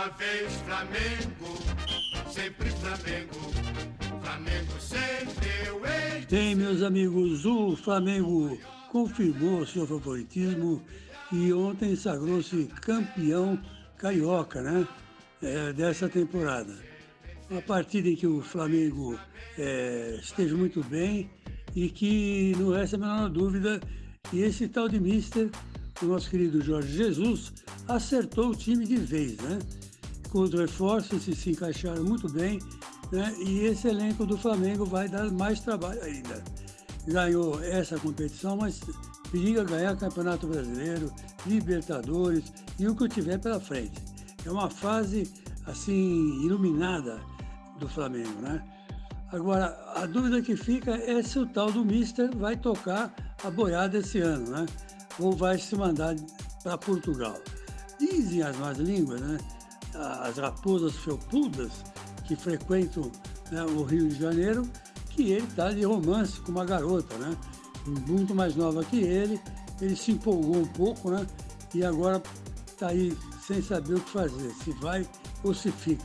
Flamengo, sempre Flamengo, Flamengo sempre eu hei. Bem, meus amigos, o Flamengo confirmou seu favoritismo e ontem sagrou-se campeão carioca, né? É, dessa temporada. Uma partida em que o Flamengo é, esteja muito bem e que não resta a menor dúvida que esse tal de Mister, o nosso querido Jorge Jesus, acertou o time de vez, né? Com os reforços se, se encaixaram muito bem, né? E esse elenco do Flamengo vai dar mais trabalho ainda. Ganhou essa competição, mas periga ganhar Campeonato Brasileiro, Libertadores e o que tiver pela frente. É uma fase assim iluminada do Flamengo, né? Agora, a dúvida que fica é se o tal do Mister vai tocar a boiada esse ano, né? Ou vai se mandar para Portugal. Dizem as más línguas, né? As raposas felpudas que frequentam né, o Rio de Janeiro, que ele está de romance com uma garota, né? Muito mais nova que ele. Ele se empolgou um pouco, né? E agora está aí sem saber o que fazer, se vai ou se fica.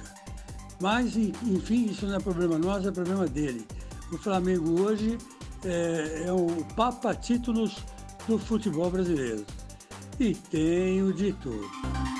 Mas, enfim, isso não é problema nosso, é problema dele. O Flamengo hoje é, é o papa títulos do futebol brasileiro. E tenho de tudo.